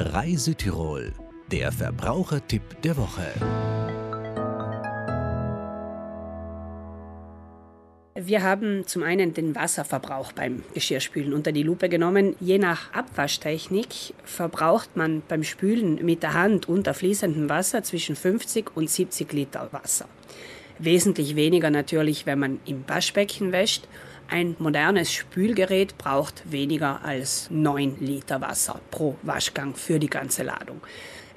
Rai Südtirol, der Verbrauchertipp der Woche. Wir haben zum einen den Wasserverbrauch beim Geschirrspülen unter die Lupe genommen. Je nach Abwaschtechnik verbraucht man beim Spülen mit der Hand unter fließendem Wasser zwischen 50 und 70 Liter Wasser. Wesentlich weniger natürlich, wenn man im Waschbecken wäscht. Ein modernes Spülgerät braucht weniger als 9 Liter Wasser pro Waschgang für die ganze Ladung.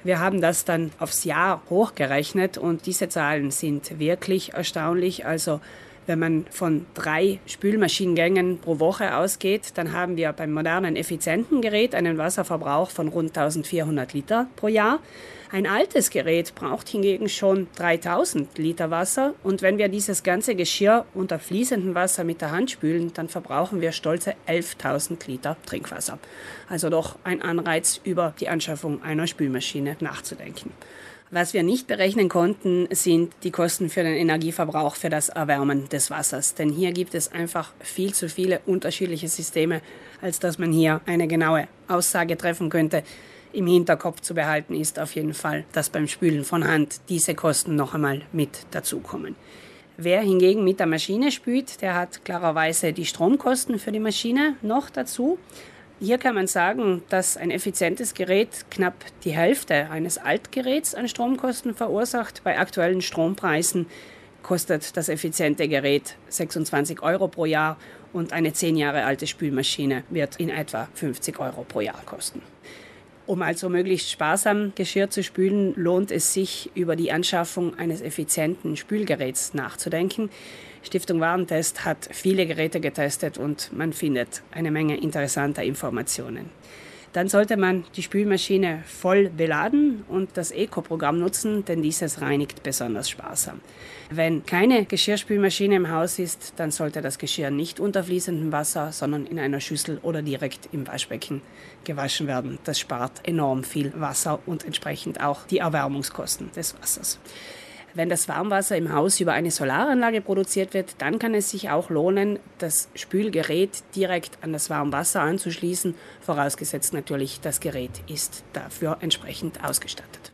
Wir haben das dann aufs Jahr hochgerechnet und diese Zahlen sind wirklich erstaunlich. Also wenn man von drei Spülmaschinengängen pro Woche ausgeht, dann haben wir beim modernen effizienten Gerät einen Wasserverbrauch von rund 1400 Liter pro Jahr. Ein altes Gerät braucht hingegen schon 3000 Liter Wasser und wenn wir dieses ganze Geschirr unter fließendem Wasser mit der Hand spülen, dann verbrauchen wir stolze 11.000 Liter Trinkwasser. Also doch ein Anreiz, über die Anschaffung einer Spülmaschine nachzudenken. Was wir nicht berechnen konnten, sind die Kosten für den Energieverbrauch für das Erwärmen des Wassers. Denn hier gibt es einfach viel zu viele unterschiedliche Systeme, als dass man hier eine genaue Aussage treffen könnte. Im Hinterkopf zu behalten ist auf jeden Fall, dass beim Spülen von Hand diese Kosten noch einmal mit dazukommen. Wer hingegen mit der Maschine spült, der hat klarerweise die Stromkosten für die Maschine noch dazu. Hier kann man sagen, dass ein effizientes Gerät knapp die Hälfte eines Altgeräts an Stromkosten verursacht. Bei aktuellen Strompreisen kostet das effiziente Gerät 26 Euro pro Jahr und eine zehn Jahre alte Spülmaschine wird in etwa 50 Euro pro Jahr kosten. Um also möglichst sparsam Geschirr zu spülen, lohnt es sich, über die Anschaffung eines effizienten Spülgeräts nachzudenken. Stiftung Warentest hat viele Geräte getestet und man findet eine Menge interessanter Informationen. Dann sollte man die Spülmaschine voll beladen und das Eco-Programm nutzen, denn dieses reinigt besonders sparsam. Wenn keine Geschirrspülmaschine im Haus ist, dann sollte das Geschirr nicht unter fließendem Wasser, sondern in einer Schüssel oder direkt im Waschbecken gewaschen werden. Das spart enorm viel Wasser und entsprechend auch die Erwärmungskosten des Wassers. Wenn das Warmwasser im Haus über eine Solaranlage produziert wird, dann kann es sich auch lohnen, das Spülgerät direkt an das Warmwasser anzuschließen, vorausgesetzt natürlich, das Gerät ist dafür entsprechend ausgestattet.